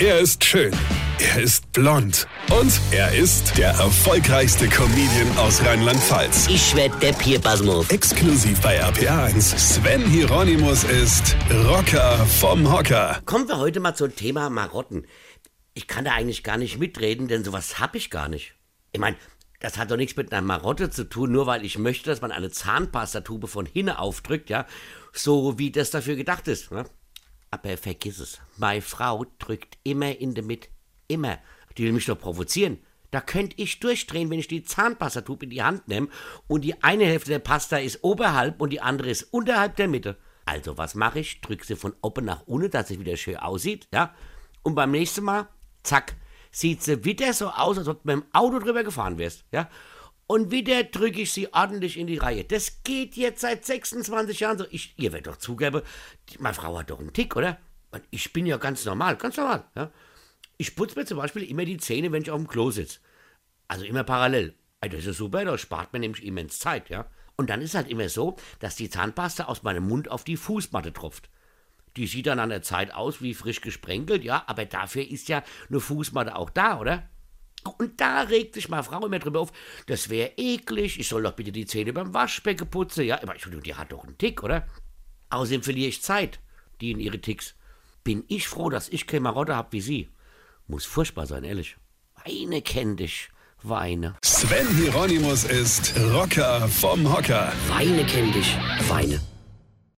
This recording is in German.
Er ist schön. Er ist blond. Und er ist der erfolgreichste Comedian aus Rheinland-Pfalz. Ich werd der Pierpasmus. Exklusiv bei RPA1. Sven Hieronymus ist Rocker vom Hocker. Kommen wir heute mal zum Thema Marotten. Ich kann da eigentlich gar nicht mitreden, denn sowas hab ich gar nicht. Ich meine, das hat doch nichts mit einer Marotte zu tun, nur weil ich möchte, dass man eine Zahnpastatube von hinten aufdrückt, ja, so wie das dafür gedacht ist. Ne? Aber vergiss es, meine Frau drückt immer in der Mitte. Immer. Die will mich doch provozieren. Da könnte ich durchdrehen, wenn ich die Zahnpastatube in die Hand nehme und die eine Hälfte der Pasta ist oberhalb und die andere ist unterhalb der Mitte. Also was mache ich? Drücke sie von oben nach unten, dass sie wieder schön aussieht, ja? Und beim nächsten Mal, zack, sieht sie wieder so aus, als ob du mit dem Auto drüber gefahren wärst, ja? Und wieder drücke ich sie ordentlich in die Reihe. Das geht jetzt seit 26 Jahren so. Ich, ihr werdet doch zugeben, meine Frau hat doch einen Tick, oder? Ich bin ja ganz normal, ganz normal, ja? Ich putze mir zum Beispiel immer die Zähne, wenn ich auf dem Klo sitze. Also immer parallel. Das ist super, da spart mir nämlich immens Zeit, ja. Und dann ist halt immer so, dass die Zahnpasta aus meinem Mund auf die Fußmatte tropft. Die sieht dann an der Zeit aus wie frisch gesprenkelt, ja, aber dafür ist ja eine Fußmatte auch da, oder? Und da regt sich meine Frau immer drüber auf, das wäre eklig, ich soll doch bitte die Zähne beim Waschbecken putzen, ja, aber Entschuldigung, die hat doch einen Tick, oder? Außerdem verliere ich Zeit, die in ihre Ticks. Bin ich froh, dass ich keine Marotte hab wie sie. Muss furchtbar sein, ehrlich. Weine kenn dich, Weine. Sven Hieronymus ist Rocker vom Hocker. Weine kenn dich, Weine.